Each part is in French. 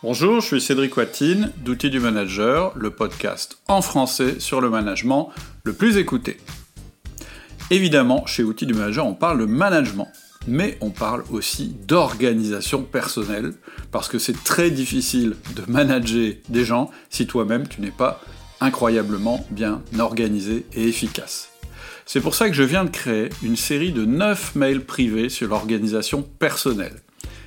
Bonjour, je suis Cédric Watine d'Outils du Manager, le podcast en français sur le management le plus écouté. Évidemment, chez Outils du Manager, on parle de management, mais on parle aussi d'organisation personnelle, parce que c'est très difficile de manager des gens si toi-même tu n'es pas incroyablement bien organisé et efficace. C'est pour ça que je viens de créer une série de 9 mails privés sur l'organisation personnelle.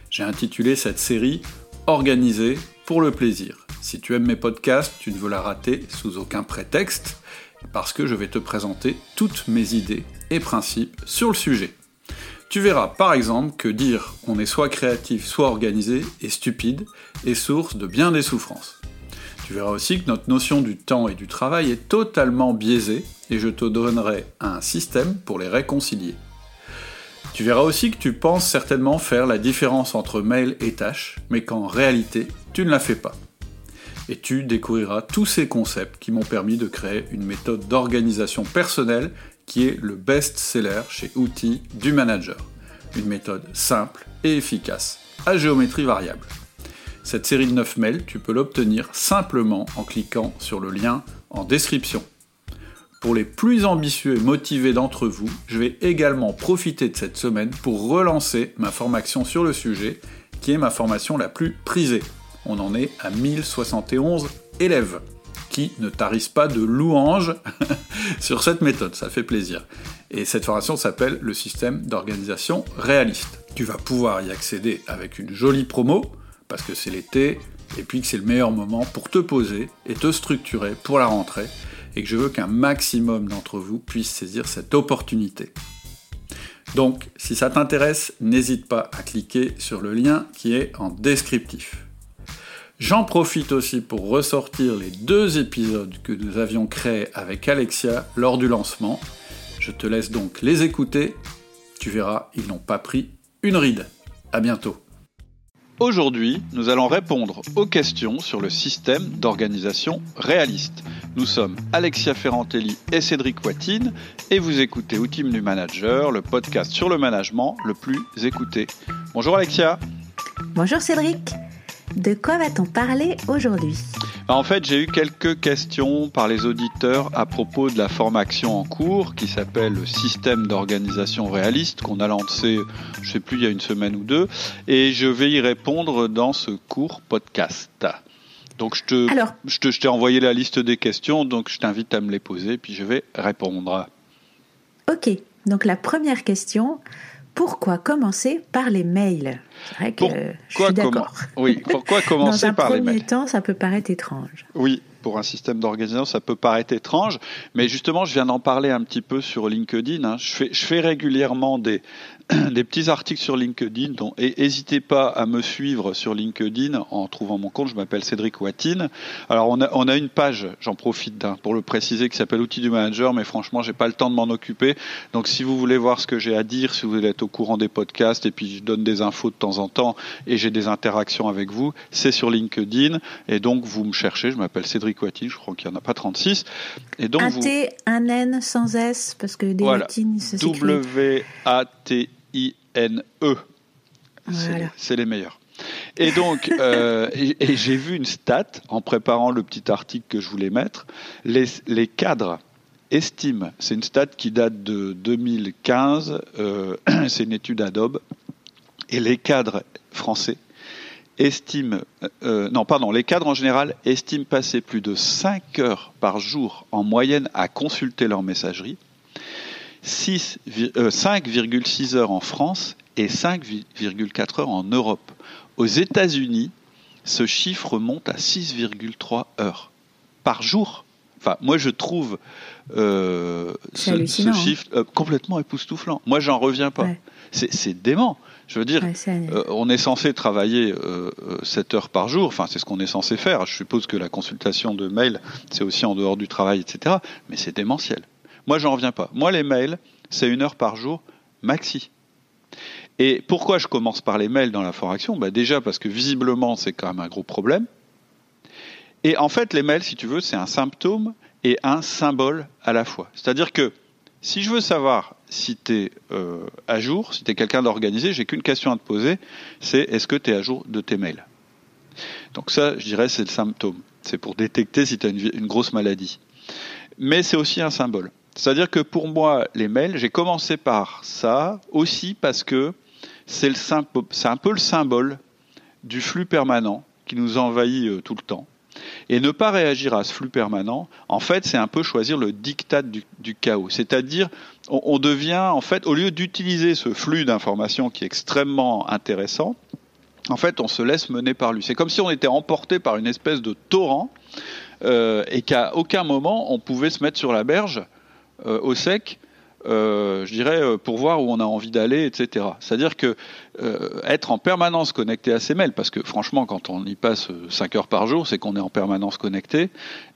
J'ai intitulé cette série organisé pour le plaisir. Si tu aimes mes podcasts, tu ne veux la rater sous aucun prétexte, parce que je vais te présenter toutes mes idées et principes sur le sujet. Tu verras par exemple que dire on est soit créatif, soit organisé est stupide et source de bien des souffrances. Tu verras aussi que notre notion du temps et du travail est totalement biaisée et je te donnerai un système pour les réconcilier. Tu verras aussi que tu penses certainement faire la différence entre mail et tâche, mais qu'en réalité, tu ne la fais pas. Et tu découvriras tous ces concepts qui m'ont permis de créer une méthode d'organisation personnelle qui est le best-seller chez Outils du Manager. Une méthode simple et efficace, à géométrie variable. Cette série de 9 mails, tu peux l'obtenir simplement en cliquant sur le lien en description. Pour les plus ambitieux et motivés d'entre vous, je vais également profiter de cette semaine pour relancer ma formation sur le sujet, qui est ma formation la plus prisée. On en est à 1071 élèves qui ne tarissent pas de louanges sur cette méthode, ça fait plaisir. Et cette formation s'appelle le système d'organisation réaliste. Tu vas pouvoir y accéder avec une jolie promo, parce que c'est l'été, et puis que c'est le meilleur moment pour te poser et te structurer pour la rentrée et que je veux qu'un maximum d'entre vous puissent saisir cette opportunité. Donc, si ça t'intéresse, n'hésite pas à cliquer sur le lien qui est en descriptif. J'en profite aussi pour ressortir les deux épisodes que nous avions créés avec Alexia lors du lancement. Je te laisse donc les écouter. Tu verras, ils n'ont pas pris une ride. À bientôt. Aujourd'hui, nous allons répondre aux questions sur le système d'organisation réaliste. Nous sommes Alexia Ferrantelli et Cédric Watine et vous écoutez Outils du Manager, le podcast sur le management le plus écouté. Bonjour Alexia. Bonjour Cédric. De quoi va-t-on parler aujourd'hui bah, En fait, j'ai eu quelques questions par les auditeurs à propos de la formation en cours qui s'appelle le système d'organisation réaliste qu'on a lancé, je ne sais plus, il y a une semaine ou deux, et je vais y répondre dans ce court podcast. Donc je te, je te, je t'ai envoyé la liste des questions, donc je t'invite à me les poser, puis je vais répondre. Ok, donc la première question, pourquoi commencer par les mails C'est vrai que je suis d'accord. Oui, pourquoi commencer par les mails Dans un premier temps, ça peut paraître étrange. Oui, pour un système d'organisation, ça peut paraître étrange, mais justement, je viens d'en parler un petit peu sur LinkedIn. Hein. Je, fais, je fais régulièrement des, des petits articles sur LinkedIn. Donc, et n'hésitez pas à me suivre sur LinkedIn en trouvant mon compte. Je m'appelle Cédric Watine. Alors, on a, on a une page, j'en profite pour le préciser, qui s'appelle Outils du Manager, mais franchement, j'ai pas le temps de m'en occuper. Donc, si vous voulez voir ce que j'ai à dire, si vous voulez être au courant des podcasts, et puis je donne des infos de temps en temps, et j'ai des interactions avec vous, c'est sur LinkedIn. Et donc, vous me cherchez. Je m'appelle Cédric Watine. Je crois qu'il n'y en a pas 36. Et donc, un T, un N sans S, parce que des voilà. se W-A-T I-N-E. C'est les meilleurs. Et donc, euh, et, j'ai vu une stat en préparant le petit article que je voulais mettre. Les, les cadres estiment, c'est une stat qui date de 2015, euh, c'est une étude Adobe, et les cadres français estiment, euh, non pardon, les cadres en général estiment passer plus de 5 heures par jour en moyenne à consulter leur messagerie 5,6 euh, heures en France et 5,4 heures en Europe. Aux États-Unis, ce chiffre monte à 6,3 heures par jour. Enfin, moi, je trouve euh, ce, hein. chiffre euh, complètement époustouflant. Moi, j'en reviens pas. C'est dément. Je veux dire, on est censé travailler 7 heures par jour. Enfin, c'est ce qu'on est censé faire. Je suppose que la consultation de mail, c'est aussi en dehors du travail, etc. Mais c'est démentiel. Moi, j'en reviens pas. Moi, les mails, c'est une heure par jour maxi. Et pourquoi je commence par les mails dans la formation bah Déjà parce que visiblement, c'est quand même un gros problème. Et en fait, les mails, si tu veux, c'est un symptôme et un symbole à la fois. C'est-à-dire que si je veux savoir si tu es euh, à jour, si tu es quelqu'un d'organisé, j'ai qu'une question à te poser, c'est est-ce que tu es à jour de tes mails? Donc ça, je dirais, c'est le symptôme. C'est pour détecter si tu as une, grosse maladie. Mais c'est aussi un symbole. C'est-à-dire que pour moi, les mails, j'ai commencé par ça aussi parce que c'est un peu le symbole du flux permanent qui nous envahit euh, tout le temps. Et ne pas réagir à ce flux permanent, en fait, c'est un peu choisir le diktat du, chaos. C'est-à-dire, on, devient, en fait, au lieu d'utiliser ce flux d'informations qui est extrêmement intéressant, en fait, on se laisse mener par lui. C'est comme si on était emporté par une espèce de torrent euh, et qu'à aucun moment on pouvait se mettre sur la berge au sec euh, je dirais, euh, pour voir où on a envie d'aller, etc. C'est-à-dire que euh, être en permanence connecté à ses mails, parce que franchement, quand on y passe 5 heures par jour, c'est qu'on est en permanence connecté,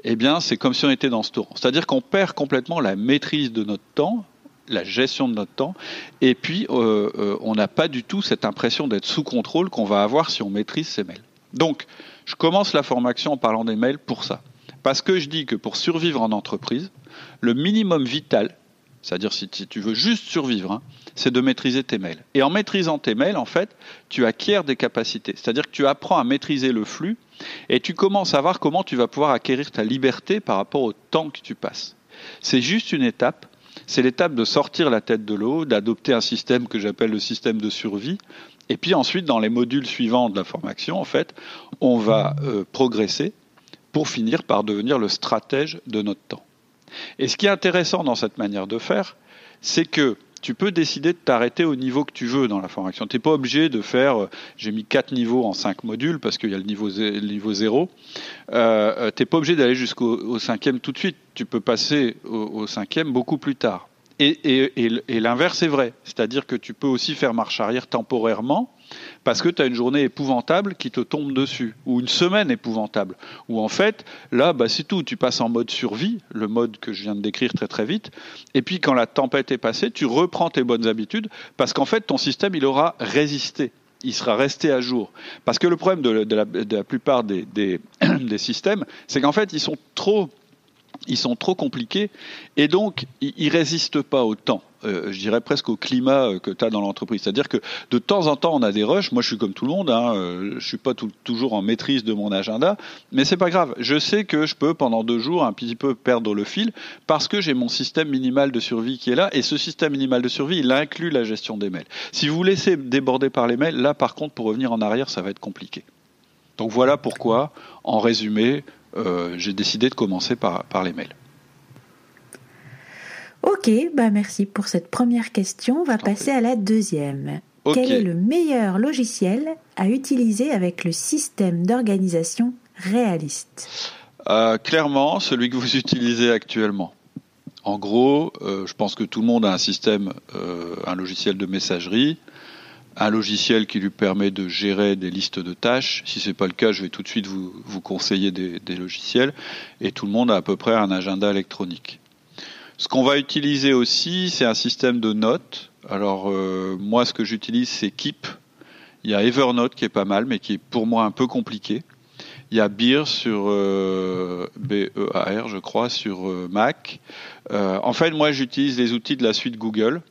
eh bien, c'est comme si on était dans ce tour. C'est-à-dire qu'on perd complètement la maîtrise de notre temps, la gestion de notre temps, et puis on n'a pas du tout cette impression d'être sous contrôle qu'on va avoir si on maîtrise ses mails. Donc, je commence la formation en parlant des mails pour ça. Parce que je dis que pour survivre en entreprise, le minimum vital, c'est-à-dire si tu veux juste survivre, hein, c'est de maîtriser tes mails. Et en maîtrisant tes mails, en fait, tu acquiers des capacités. C'est-à-dire que tu apprends à maîtriser le flux et tu commences à voir comment tu vas pouvoir acquérir ta liberté par rapport au temps que tu passes. C'est juste une étape. C'est l'étape de sortir la tête de l'eau, d'adopter un système que j'appelle le système de survie. Et puis ensuite, dans les modules suivants de la formation, en fait, on va euh, progresser pour finir par devenir le stratège de notre temps. Et ce qui est intéressant dans cette manière de faire, c'est que tu peux décider de t'arrêter au niveau que tu veux dans la formation. Tu n'es pas obligé de faire, euh, j'ai mis quatre niveaux en cinq modules parce qu'il y a le niveau, niveau 0. Euh, euh tu n'es pas obligé d'aller jusqu'au cinquième tout de suite. Tu peux passer au cinquième beaucoup plus tard. Et, l'inverse est vrai, c'est-à-dire que tu peux aussi faire marche arrière temporairement parce que tu as une journée épouvantable qui te tombe dessus, ou une semaine épouvantable, ou en fait, là, bah, c'est tout, tu passes en mode survie, le mode que je viens de décrire très très vite, et puis quand la tempête est passée, tu reprends tes bonnes habitudes, parce qu'en fait, ton système, il aura résisté il sera resté à jour. Parce que le problème de, la, plupart des, systèmes, c'est qu'en fait, ils sont trop ils compliqués et donc ils résistent pas au temps. Euh, je dirais presque au climat euh, que tu as dans l'entreprise. C'est-à-dire que de temps en temps, on a des rushs. Moi, je suis comme tout le monde. Hein, euh, je suis pas toujours en maîtrise de mon agenda, mais c'est pas grave. Je sais que je peux pendant deux jours un petit peu perdre le fil parce que j'ai mon système minimal de survie qui est là. Et ce système minimal de survie, il inclut la gestion des mails. Si vous laissez déborder par les mails, là, par contre, pour revenir en arrière, ça va être compliqué. Donc voilà pourquoi, en résumé, j'ai décidé de commencer par les mails. Ok, bah merci pour cette première question. On va passer à la deuxième. Quel est le meilleur logiciel à utiliser avec le système d'organisation réaliste? Euh, Clairement, celui que vous utilisez actuellement. En gros, euh, je pense que tout le monde a un système, un logiciel de messagerie un logiciel qui lui permet de gérer des listes de tâches. Si ce n'est pas le cas, je vais tout de suite vous, conseiller des, logiciels. Et tout le monde a à peu près un agenda électronique. Ce qu'on va utiliser aussi, c'est un système de notes. Alors euh, moi, ce que j'utilise, c'est Keep. Il y a Evernote qui est pas mal, mais qui est pour moi un peu compliqué. Il y a Beer sur euh, B-E-A-R, je crois, sur euh, Mac. en fait, moi, j'utilise les outils de la suite Google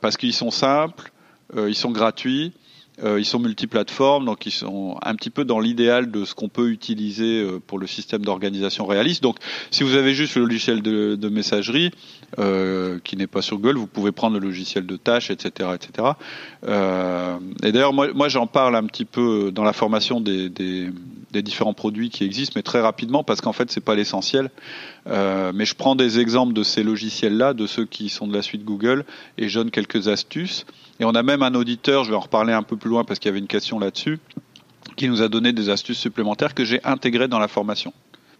parce qu'ils sont simples ils sont gratuits. Euh, ils sont multiplateformes, donc ils sont un petit peu dans l'idéal de ce qu'on peut utiliser euh, pour le système d'organisation réaliste. Donc, si vous avez juste le logiciel de, de messagerie euh, qui n'est pas sur Google, vous pouvez prendre le logiciel de tâches, etc., etc. Euh, et d'ailleurs, moi, j'en parle un petit peu dans la formation des différents produits qui existent, mais très rapidement parce qu'en fait, c'est pas l'essentiel. Euh, mais je prends des exemples de ces logiciels-là, de ceux qui sont de la suite Google, et je donne quelques astuces. Et on a même un auditeur, je vais en reparler un peu plus loin parce qu'il y avait une question là-dessus, qui nous a donné des astuces supplémentaires que j'ai intégrées dans la formation.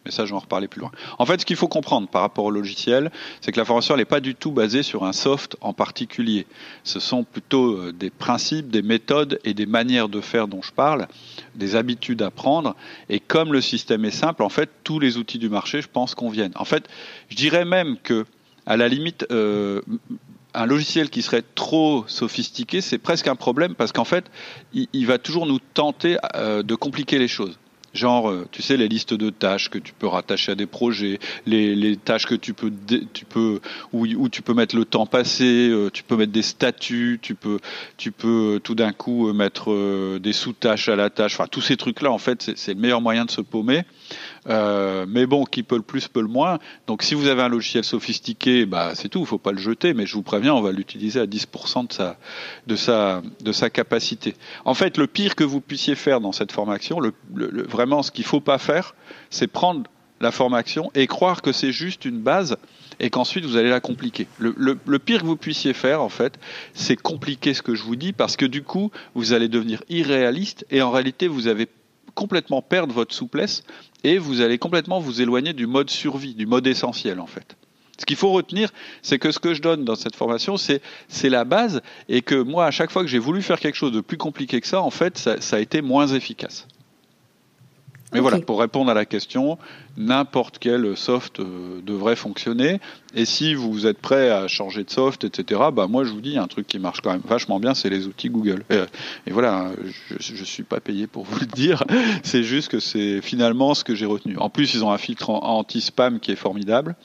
Mais ça, je vais en reparler plus loin. En fait, ce qu'il faut comprendre par rapport au logiciel, c'est que la formation n'est pas du tout basée sur un soft en particulier. Ce sont plutôt euh, des principes, des méthodes et des manières de faire dont je parle, des habitudes à prendre. Et comme le système est simple, en fait, tous les outils du marché, je pense, conviennent. En fait, je dirais même que, à la limite, euh, un logiciel qui serait trop sophistiqué, c'est presque un problème parce qu'en fait, il, va toujours nous tenter euh, de compliquer les choses. Genre, euh, tu sais, les listes de tâches que tu peux rattacher à des projets, les, tâches que tu peux, tu peux, où, où, tu peux mettre le temps passé, euh, tu peux mettre des statuts, tu peux, tu peux euh, tout d'un coup mettre des sous-tâches à la tâche. Enfin, tous ces trucs-là, en fait, c'est le meilleur moyen de se paumer. Euh, mais bon, qui peut le plus peut le moins. Donc si vous avez un logiciel sophistiqué, bah c'est tout, il faut pas le jeter. Mais je vous préviens, on va l'utiliser à 10% de sa, capacité. En fait, le pire que vous puissiez faire dans cette formation, vraiment ce qu'il faut pas faire, c'est prendre la formation et croire que c'est juste une base et qu'ensuite vous allez la compliquer. Le, le, pire que vous puissiez faire, en fait, c'est compliquer ce que je vous dis parce que du coup, vous allez devenir irréaliste et en réalité, vous avez complètement perdre votre souplesse et vous allez complètement vous éloigner du mode survie, du mode essentiel en fait. Ce qu'il faut retenir, c'est que ce que je donne dans cette formation, c'est la base, et que moi, à chaque fois que j'ai voulu faire quelque chose de plus compliqué que ça, en fait, ça a été moins efficace. Mais voilà, pour répondre à la question, n'importe quel soft euh, devrait fonctionner. Et si vous êtes prêt à changer de soft, etc., bah moi je vous dis un truc qui marche quand même vachement bien, c'est les outils Google. Et, voilà, je, ne suis pas payé pour vous le dire. C'est juste que c'est finalement ce que j'ai retenu. En plus, ils ont un filtre anti-spam qui est formidable.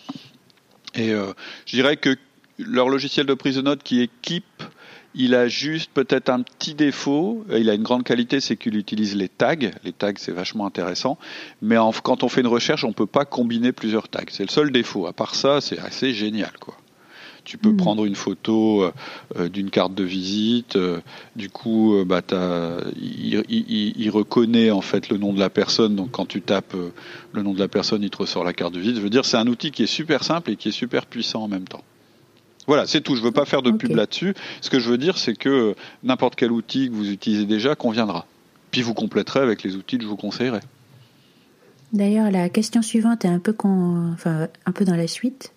Et euh, je dirais que leur logiciel de prise de notes qui équipe il a juste peut-être un petit défaut. Il a une grande qualité, c'est qu'il utilise les tags. Les tags, c'est vachement intéressant. Mais quand on fait une recherche, on ne peut pas combiner plusieurs tags. C'est le seul défaut. À part ça, c'est assez génial, quoi. Tu peux hmm. prendre une photo euh, d'une carte de visite. Euh, du coup, euh, bah, il, reconnaît en fait le nom de la personne. Donc, quand tu tapes le nom de la personne, il te ressort la carte de visite. Je veux dire, c'est un outil qui est super simple et qui est super puissant en même temps. Voilà, c'est tout. Je ne veux pas faire de pub là-dessus. Ce que je veux dire, c'est que n'importe quel outil que vous utilisez déjà conviendra. Puis vous compléterez avec les outils que je vous conseillerai. D'ailleurs, la question suivante est un peu, enfin, un peu dans la suite.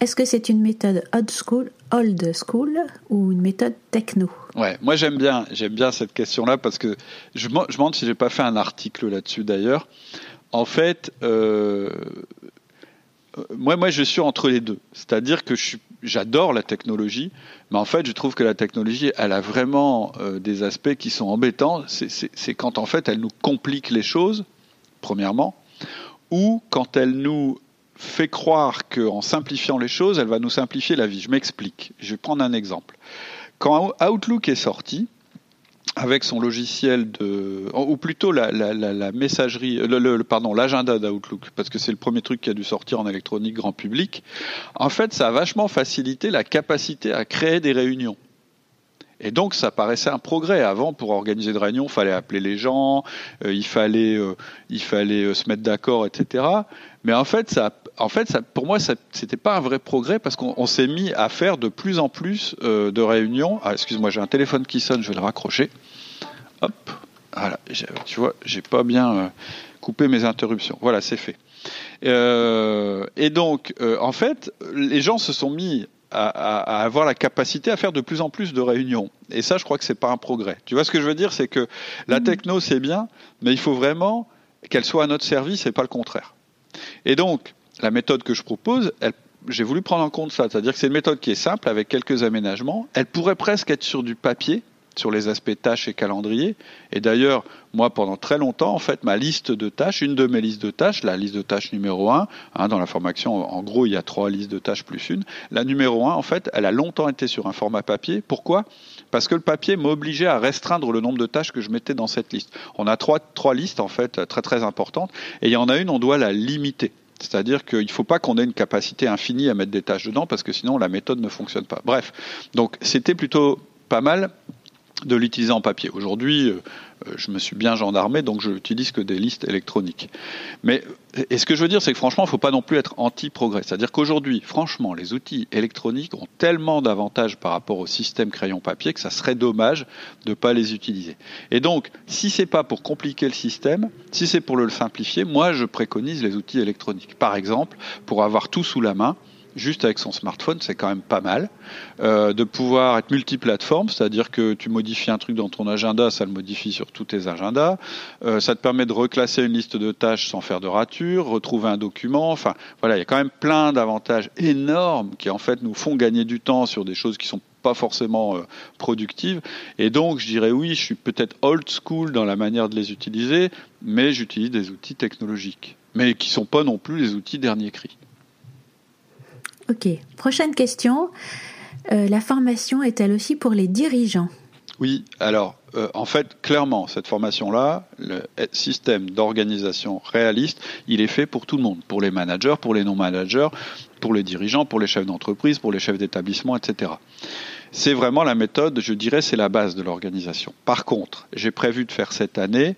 Est-ce que c'est une méthode old school, old school ou une méthode techno? Ouais, moi j'aime bien, j'aime bien cette question-là parce que je, me demande si j'ai pas fait un article là-dessus d'ailleurs. En fait, euh, moi, moi, je suis entre les deux. C'est-à-dire que j'adore la technologie, mais en fait, je trouve que la technologie, elle a vraiment euh, des aspects qui sont embêtants. C'est quand en fait, elle nous complique les choses, premièrement, ou quand elle nous fait croire qu'en simplifiant les choses, elle va nous simplifier la vie. Je m'explique. Je vais prendre un exemple. Quand Outlook est sorti, avec son logiciel de, ou plutôt la, messagerie, le, pardon, l'agenda d'Outlook, parce que c'est le premier truc qui a dû sortir en électronique grand public. En fait, ça a vachement facilité la capacité à créer des réunions. Et donc, ça paraissait un progrès. Avant, pour organiser des réunions, il fallait appeler les gens, euh, il fallait, euh, il fallait euh, se mettre d'accord, etc. Mais en fait, ça, en fait, ça, pour moi, c'était pas un vrai progrès parce qu'on s'est mis à faire de plus en plus de réunions. Ah, excuse-moi, j'ai un téléphone qui sonne, je vais le raccrocher. Hop, voilà. Tu vois, j'ai pas bien coupé mes interruptions. Voilà, c'est fait. et donc, en fait, les gens se sont mis à, avoir la capacité à faire de plus en plus de réunions. Et ça, je crois que c'est pas un progrès. Tu vois ce que je veux dire, c'est que la mm. techno c'est bien, mais il faut vraiment qu'elle soit à notre service et pas le contraire. Et donc, la méthode que je propose, j'ai voulu prendre en compte ça, c'est-à-dire que c'est une méthode qui est simple avec quelques aménagements. Elle pourrait presque être sur du papier, sur les aspects tâches et calendrier. Et d'ailleurs, moi, pendant très longtemps, en fait, ma liste de tâches, une de mes listes de tâches, la liste de tâches numéro 1, hein, dans la formation, en gros, il y a trois listes de tâches plus une. La numéro 1, en fait, elle a longtemps été sur un format papier. Pourquoi? Parce que le papier m'obligeait à restreindre le nombre de tâches que je mettais dans cette liste. On a trois, trois listes, en fait, très très importantes. Et il y en a une, on doit la limiter. C'est-à-dire qu'il ne faut pas qu'on ait une capacité infinie à mettre des tâches dedans parce que sinon la méthode ne fonctionne pas. Bref, donc c'était plutôt pas mal de l'utiliser en papier. Aujourd'hui, euh, je me suis bien gendarmé, donc je n'utilise que des listes électroniques. Mais et ce que je veux dire, c'est que franchement, il ne faut pas non plus être anti-progrès. C'est-à-dire qu'aujourd'hui, franchement, les outils électroniques ont tellement d'avantages par rapport au système crayon-papier que ça serait dommage de ne pas les utiliser. Et donc, si c'est pas pour compliquer le système, si c'est pour le simplifier, moi, je préconise les outils électroniques. Par exemple, pour avoir tout sous la main, juste avec son smartphone, c'est quand même pas mal. Euh, de pouvoir être multiplateforme, c'est-à-dire que tu modifies un truc dans ton agenda, ça le modifie sur tous tes agendas. Euh, ça te permet de reclasser une liste de tâches sans faire de rature, retrouver un document. Enfin, voilà, il y a quand même plein d'avantages énormes qui en fait nous font gagner du temps sur des choses qui sont pas forcément productives. Et donc, je dirais oui, je suis peut-être old school dans la manière de les utiliser, mais j'utilise des outils technologiques, mais qui sont pas non plus les outils dernier cri. Ok. Prochaine question. la formation est-elle aussi pour les dirigeants? Oui, alors euh, en fait, clairement, cette formation-là, le système d'organisation réaliste, il est fait pour tout le monde, pour les managers, pour les non-managers, pour les dirigeants, pour les chefs d'entreprise, pour les chefs d'établissement, etc. C'est vraiment la méthode, je dirais, c'est la base de l'organisation. Par contre, j'ai prévu de faire cette année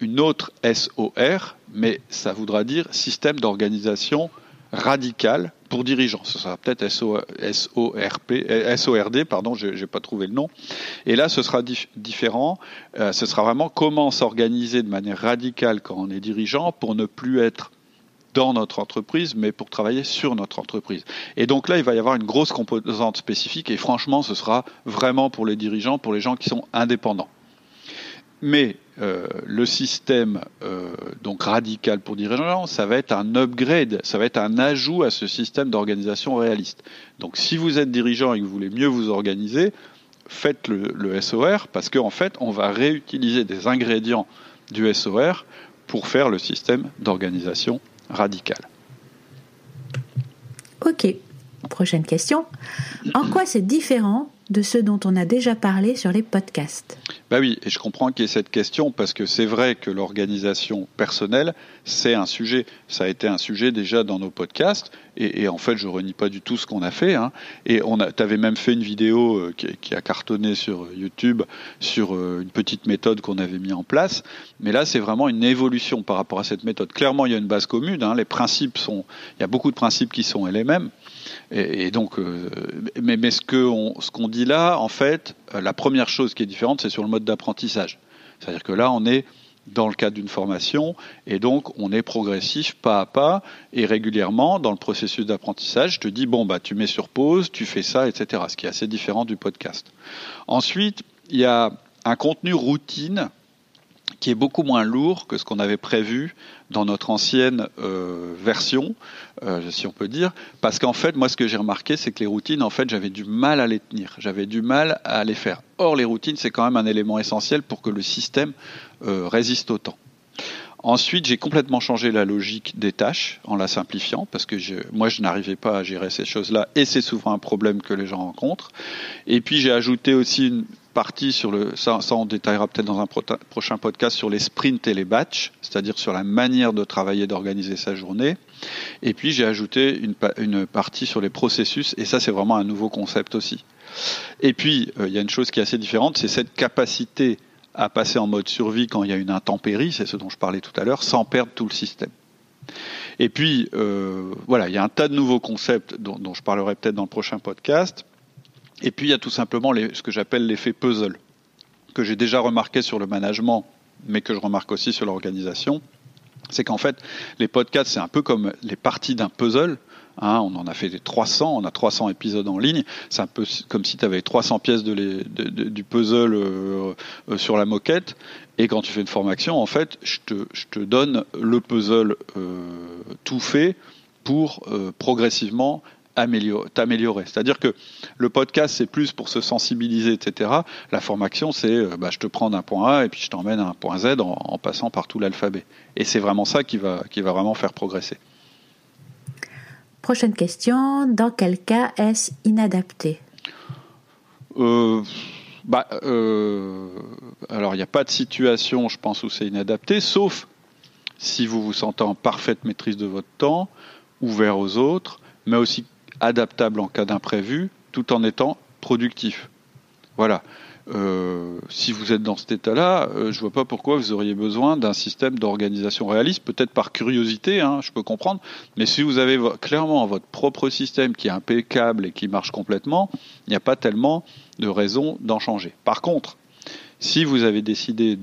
une autre SOR, mais ça voudra dire système d'organisation radical pour dirigeants. Ce sera peut-être SORD, pardon, je pas trouvé le nom. Et là, ce sera différent. Euh, ce sera vraiment comment s'organiser de manière radicale quand on est dirigeant pour ne plus être dans notre entreprise, mais pour travailler sur notre entreprise. Et donc là, il va y avoir une grosse composante spécifique, et franchement, ce sera vraiment pour les dirigeants, pour les gens qui sont indépendants. Mais euh, le système euh, donc radical pour dirigeants, ça va être un upgrade, ça va être un ajout à ce système d'organisation réaliste. Donc si vous êtes dirigeant et que vous voulez mieux vous organiser, faites le, SOR parce qu'en fait, on va réutiliser des ingrédients du SOR pour faire le système d'organisation radical. Ok, prochaine question. En quoi c'est différent de ce dont on a déjà parlé sur les podcasts? Bah oui, et je comprends qu'il y ait cette question parce que c'est vrai que l'organisation personnelle, c'est un sujet. Ça a été un sujet déjà dans nos podcasts et, en fait, je renie pas du tout ce qu'on a fait. Hein. Et on a, avais même fait une vidéo euh, qui, a cartonné sur YouTube sur euh, une petite méthode qu'on avait mis en place. Mais là, c'est vraiment une évolution par rapport à cette méthode. Clairement, il y a une base commune. Hein. Les principes sont, il y a beaucoup de principes qui sont les mêmes. Et, donc, euh, mais, mais, ce qu'on dit là, en fait, euh, la première chose qui est différente, c'est sur le mode d'apprentissage. C'est-à-dire que là, on est dans le cadre d'une formation et donc on est progressif pas à pas et régulièrement dans le processus d'apprentissage je te dis bon bah tu mets sur pause tu fais ça etc ce qui est assez différent du podcast ensuite il y a un contenu routine qui est beaucoup moins lourd que ce qu'on avait prévu dans notre ancienne euh, version, euh, si on peut dire, parce qu'en fait, moi, ce que j'ai remarqué, c'est que les routines, en fait, j'avais du mal à les tenir, j'avais du mal à les faire. Or, les routines, c'est quand même un élément essentiel pour que le système euh, résiste au temps. Ensuite, j'ai complètement changé la logique des tâches en la simplifiant parce que moi, je n'arrivais pas à gérer ces choses-là et c'est souvent un problème que les gens rencontrent. Et puis, j'ai ajouté aussi une, partie sur le, ça, on détaillera peut-être dans un prochain podcast sur les sprints et les batchs, c'est-à-dire sur la manière de travailler, d'organiser sa journée. Et puis j'ai ajouté une, une, partie sur les processus, et ça c'est vraiment un nouveau concept aussi. Et puis euh, il y a une chose qui est assez différente, c'est cette capacité à passer en mode survie quand il y a une intempérie, c'est ce dont je parlais tout à l'heure, sans perdre tout le système. Et puis, euh, voilà, il y a un tas de nouveaux concepts dont, dont je parlerai peut-être dans le prochain podcast. Et puis il y a tout simplement ce que j'appelle l'effet puzzle, que j'ai déjà remarqué sur le management, mais que je remarque aussi sur l'organisation. C'est qu'en fait, les podcasts, c'est un peu comme les parties d'un puzzle. Hein, on en a fait 300, on a 300 épisodes en ligne. C'est un peu comme si tu avais 300 pièces de du puzzle euh, euh, sur la moquette. Et quand tu fais une formation, en fait, je te, donne le puzzle euh, tout fait pour progressivement t'améliorer. C'est-à-dire que le podcast, c'est plus pour se sensibiliser, etc. La formation, c'est euh, bah, je te prends d'un point A et puis je t'emmène à un point Z en, passant par tout l'alphabet. Et c'est vraiment ça qui va, qui va vraiment faire progresser. Prochaine question, dans quel cas est-ce inadapté? Euh, bah, euh, Alors, il n'y a pas de situation, je pense, où c'est inadapté, sauf si vous vous sentez en parfaite maîtrise de votre temps, ouvert aux autres, mais aussi adaptable en cas d'imprévu, tout en étant productif. Voilà. Euh, si vous êtes dans cet état-là, euh, je ne vois pas pourquoi vous auriez besoin d'un système d'organisation réaliste, peut-être par curiosité, hein, je peux comprendre, mais si vous avez clairement votre propre système qui est impeccable et qui marche complètement, il n'y a pas tellement de raison d'en changer. Par contre, si vous avez décidé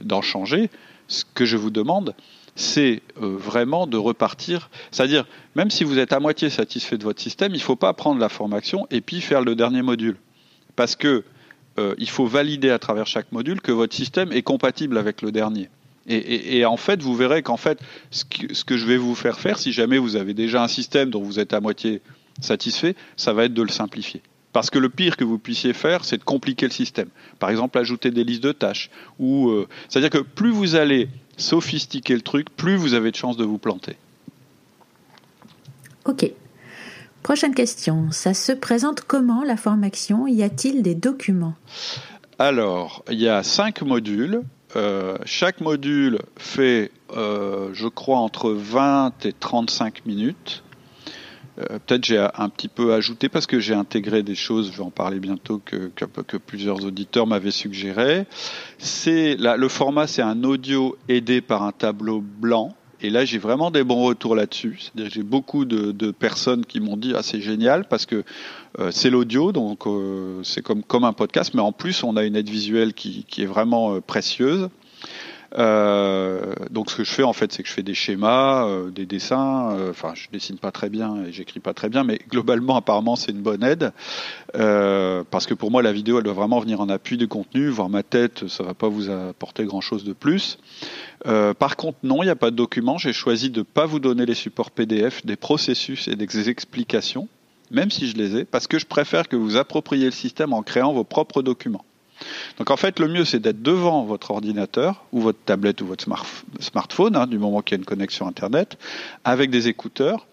d'en changer, ce que je vous demande, c'est euh, vraiment de repartir. C'est-à-dire, même si vous êtes à moitié satisfait de votre système, il ne faut pas prendre la formation et puis faire le dernier module. Parce que euh, il faut valider à travers chaque module que votre système est compatible avec le dernier. Et, en fait, vous verrez qu'en fait, ce que, je vais vous faire faire, si jamais vous avez déjà un système dont vous êtes à moitié satisfait, ça va être de le simplifier. Parce que le pire que vous puissiez faire, c'est de compliquer le système. Par exemple, ajouter des listes de tâches. Ou, euh, c'est-à-dire que plus vous allez sophistiquer le truc, plus vous avez de chances de vous planter. Ok. Prochaine question. Ça se présente comment la formation? Y a-t-il des documents? Alors, il y a cinq modules. Euh, chaque module fait, euh, je crois, entre 20 et 35 minutes. Euh, peut-être j'ai un petit peu ajouté parce que j'ai intégré des choses, je vais en parler bientôt, que, plusieurs auditeurs m'avaient suggéré. C'est le format, c'est un audio aidé par un tableau blanc. Et là, j'ai vraiment des bons retours là-dessus. C'est-à-dire j'ai beaucoup de, personnes qui m'ont dit ah c'est génial parce que euh, c'est l'audio, donc euh, c'est comme un podcast, mais en plus on a une aide visuelle qui est vraiment précieuse. Euh, donc ce que je fais en fait, c'est que je fais des schémas, euh, des dessins. Euh, enfin, je dessine pas très bien et j'écris pas très bien, mais globalement, apparemment, c'est une bonne aide parce que pour moi, la vidéo, elle doit vraiment venir en appui du contenu. Voir ma tête, ça va pas vous apporter grand chose de plus. par contre, non, il n'y a pas de document. J'ai choisi de pas vous donner les supports PDF, des processus et des explications, même si je les ai, parce que je préfère que vous appropriez le système en créant vos propres documents. Donc en fait, le mieux, c'est d'être devant votre ordinateur ou votre tablette ou votre smartphone, hein, du moment qu'il y a une connexion Internet, avec des écouteurs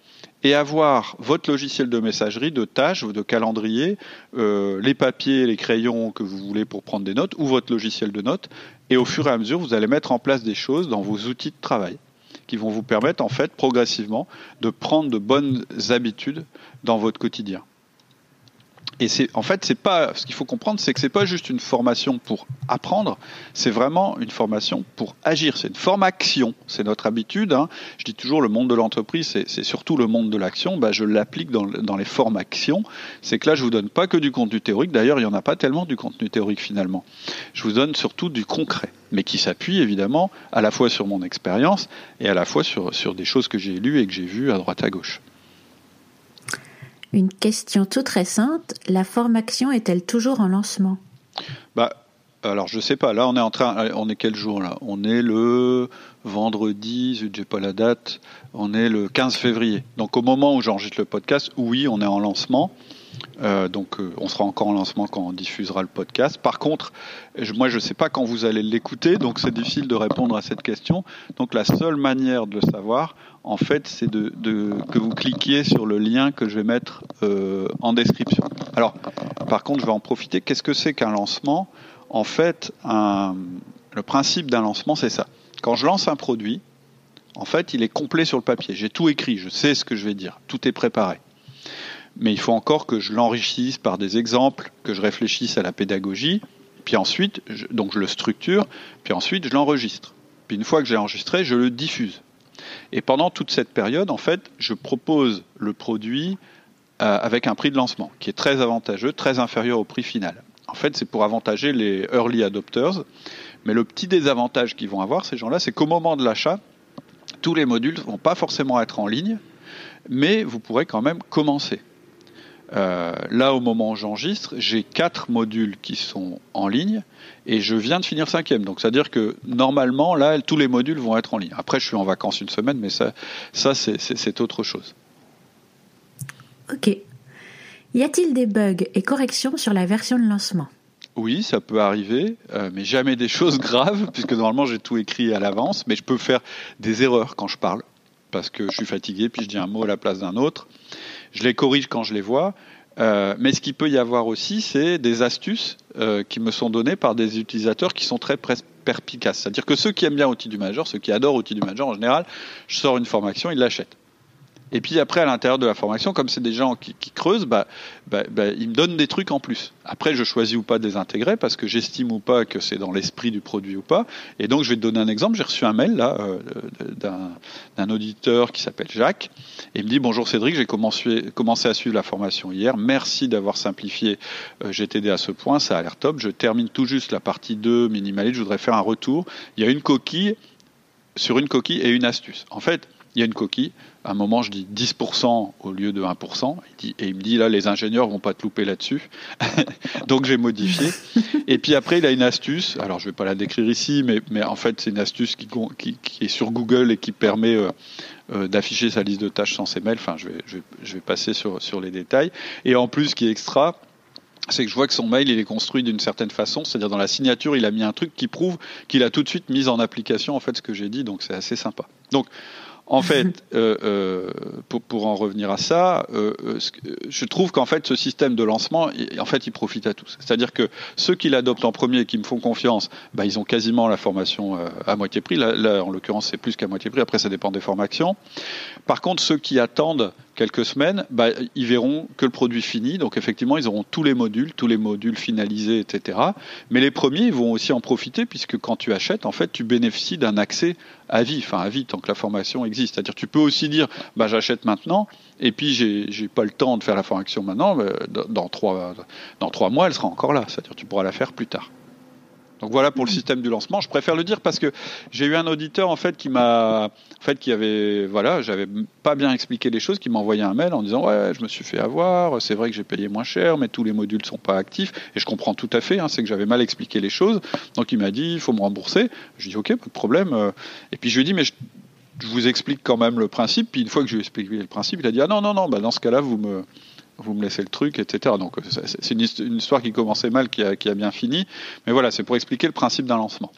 et avoir votre logiciel de messagerie, de tâches, de calendrier, euh, les papiers, les crayons que vous voulez pour prendre des notes, ou votre logiciel de notes. Et au fur et à mesure, vous allez mettre en place des choses dans vos outils de travail qui vont vous permettre, en fait, progressivement, de prendre de bonnes habitudes dans votre quotidien. Et c'est en fait, c'est pas ce qu'il faut comprendre, c'est que c'est pas juste une formation pour apprendre, c'est vraiment une formation pour agir. C'est une formation, c'est notre habitude. Hein. Je dis toujours le monde de l'entreprise, c'est surtout le monde de l'action. Bah, je l'applique dans, dans, les formations. C'est que là, je vous donne pas que du contenu théorique. D'ailleurs, il y en a pas tellement du contenu théorique finalement. Je vous donne surtout du concret, mais qui s'appuie évidemment à la fois sur mon expérience et à la fois sur, sur des choses que j'ai lues et que j'ai vues à droite à gauche. Une question toute récente, la formation est-elle toujours en lancement? Bah alors je sais pas, là on est en train on est quel jour là? On est le vendredi, je n'ai pas la date, on est le 15 février. Donc au moment où j'enregistre le podcast, oui, on est en lancement. Euh, donc euh, on sera encore en lancement quand on diffusera le podcast. Par contre, moi je ne sais pas quand vous allez l'écouter, donc c'est difficile de répondre à cette question. Donc la seule manière de le savoir, en fait, c'est de, que vous cliquiez sur le lien que je vais mettre euh, en description. Alors, par contre, je vais en profiter. Qu'est-ce que c'est qu'un lancement? En fait, le principe d'un lancement, c'est ça. Quand je lance un produit, en fait, il est complet sur le papier. J'ai tout écrit, je sais ce que je vais dire, tout est préparé mais il faut encore que je l'enrichisse par des exemples, que je réfléchisse à la pédagogie, puis ensuite, je, donc je le structure, puis ensuite je l'enregistre. Puis une fois que j'ai enregistré, je le diffuse. Et pendant toute cette période, en fait, je propose le produit euh, avec un prix de lancement qui est très avantageux, très inférieur au prix final. En fait, c'est pour avantager les early adopters. Mais le petit désavantage qu'ils vont avoir, ces gens-là, c'est qu'au moment de l'achat, tous les modules ne vont pas forcément être en ligne, mais vous pourrez quand même commencer. Euh, là, au moment où j'enregistre, j'ai quatre modules qui sont en ligne et je viens de finir cinquième. Donc, c'est-à-dire que normalement, là, tous les modules vont être en ligne. Après, je suis en vacances une semaine, mais ça, ça c'est autre chose. Ok. Y a-t-il des bugs et corrections sur la version de lancement? Oui, ça peut arriver, euh, mais jamais des choses graves, puisque normalement j'ai tout écrit à l'avance, mais je peux faire des erreurs quand je parle, parce que je suis fatigué, puis je dis un mot à la place d'un autre je les corrige quand je les vois. Euh, mais ce qu'il peut y avoir aussi, c'est des astuces euh, qui me sont données par des utilisateurs qui sont très perspicaces. C'est-à-dire que ceux qui aiment bien Outil du Major, ceux qui adorent Outil du Major en général, je sors une formation, ils l'achètent. Et puis après, à l'intérieur de la formation, comme c'est des gens qui, creusent, bah, bah, bah, ils me donnent des trucs en plus. Après, je choisis ou pas de les intégrer parce que j'estime ou pas que c'est dans l'esprit du produit ou pas. Et donc, je vais te donner un exemple. J'ai reçu un mail là euh, d'un auditeur qui s'appelle Jacques. Et il me dit Bonjour Cédric, j'ai commencé, à suivre la formation hier. Merci d'avoir simplifié euh, GTD à ce point. Ça a l'air top. Je termine tout juste la partie 2 minimaliste. Je voudrais faire un retour. Il y a une coquille sur une coquille et une astuce. En fait, il y a une coquille. À un moment, je dis 10% au lieu de 1%. et il me dit, là, les ingénieurs vont pas te louper là-dessus. Donc, j'ai modifié. et puis après, il a une astuce. Alors, je vais pas la décrire ici, mais, mais en fait, c'est une astuce qui, qui, est sur Google et qui permet euh, euh, d'afficher sa liste de tâches sans ses mails. Enfin, je vais, je passer sur, sur les détails. Et en plus, ce qui est extra, c'est que je vois que son mail il est construit d'une certaine façon, c'est-à-dire dans la signature il a mis un truc qui prouve qu'il a tout de suite mis en application en fait ce que j'ai dit, donc c'est assez sympa. Donc en fait, euh, euh, pour, en revenir à ça, euh, je trouve qu'en fait, ce système de lancement, en fait, il profite à tous. C'est-à-dire que ceux qui l'adoptent en premier et qui me font confiance, bah, ils ont quasiment la formation à moitié prix. Là, là en l'occurrence, c'est plus qu'à moitié prix. Après, ça dépend des formations. Par contre, ceux qui attendent quelques semaines, bah, ils verront que le produit fini. Donc effectivement, ils auront tous les modules, tous les modules finalisés, etc. Mais les premiers vont aussi en profiter puisque quand tu achètes, en fait, tu bénéficies d'un accès à vie, enfin à vie tant que la formation existe. C'est-à-dire, tu peux aussi dire, bah, j'achète maintenant et puis j'ai pas le temps de faire la formation maintenant. dans trois dans trois mois, elle sera encore là. C'est-à-dire, tu pourras la faire plus tard. Donc voilà pour le système du lancement. Je préfère le dire parce que j'ai eu un auditeur en fait qui m'a, en fait, qui avait, voilà, j'avais pas bien expliqué les choses, qui m'a envoyé un mail en disant ouais, je me suis fait avoir. C'est vrai que j'ai payé moins cher, mais tous les modules sont pas actifs. Et je comprends tout à fait. Hein, c'est que j'avais mal expliqué les choses. Donc il m'a dit il faut me rembourser. Je dit ok, pas de problème. Et puis je lui ai dit mais je, vous explique quand même le principe. Puis une fois que je lui ai expliqué le principe, il a dit ah non non non, bah dans ce cas-là vous me vous me laissez le truc, etc. Donc c'est une, histoire qui commençait mal, qui a, qui a bien fini. Mais voilà, c'est pour expliquer le principe d'un lancement.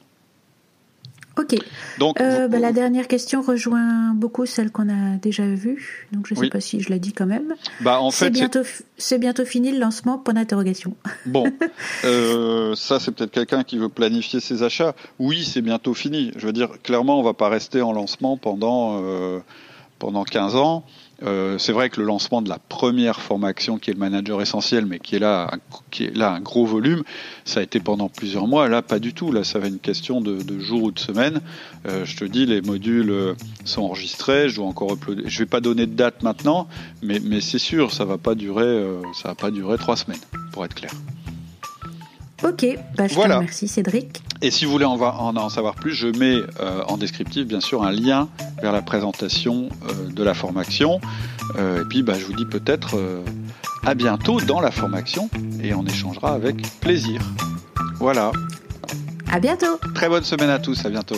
Ok. Donc, euh, bah, la dernière question rejoint beaucoup celle qu'on a déjà vue. Donc, je ne sais pas si je l'ai dit quand même. Bah, en c'est bientôt, c'est bientôt fini le lancement. Point d'interrogation. Bon, euh, ça, c'est peut-être quelqu'un qui veut planifier ses achats. Oui, c'est bientôt fini. Je veux dire, clairement, on va pas rester en lancement pendant euh, pendant 15 ans. Euh, c'est vrai que le lancement de la première formation, qui est le manager essentiel, mais qui est là, qui est là un gros volume, ça a été pendant plusieurs mois. Là, pas du tout. Là, ça va être une question de, de jours ou de semaines. Euh, je te dis, les modules euh, sont enregistrés. Je dois encore uploader. Je vais pas donner de date maintenant, mais, mais c'est sûr, ça va pas durer, euh, ça va pas durer trois semaines, pour être clair. Ok, bah, je te remercie Cédric. Et si vous voulez en, en, savoir plus, je mets euh, en descriptif bien sûr un lien vers la présentation euh, de la formation. Euh, et puis bah, je vous dis peut-être à bientôt dans la formation et on échangera avec plaisir. Voilà. À bientôt. Très bonne semaine à tous, à bientôt.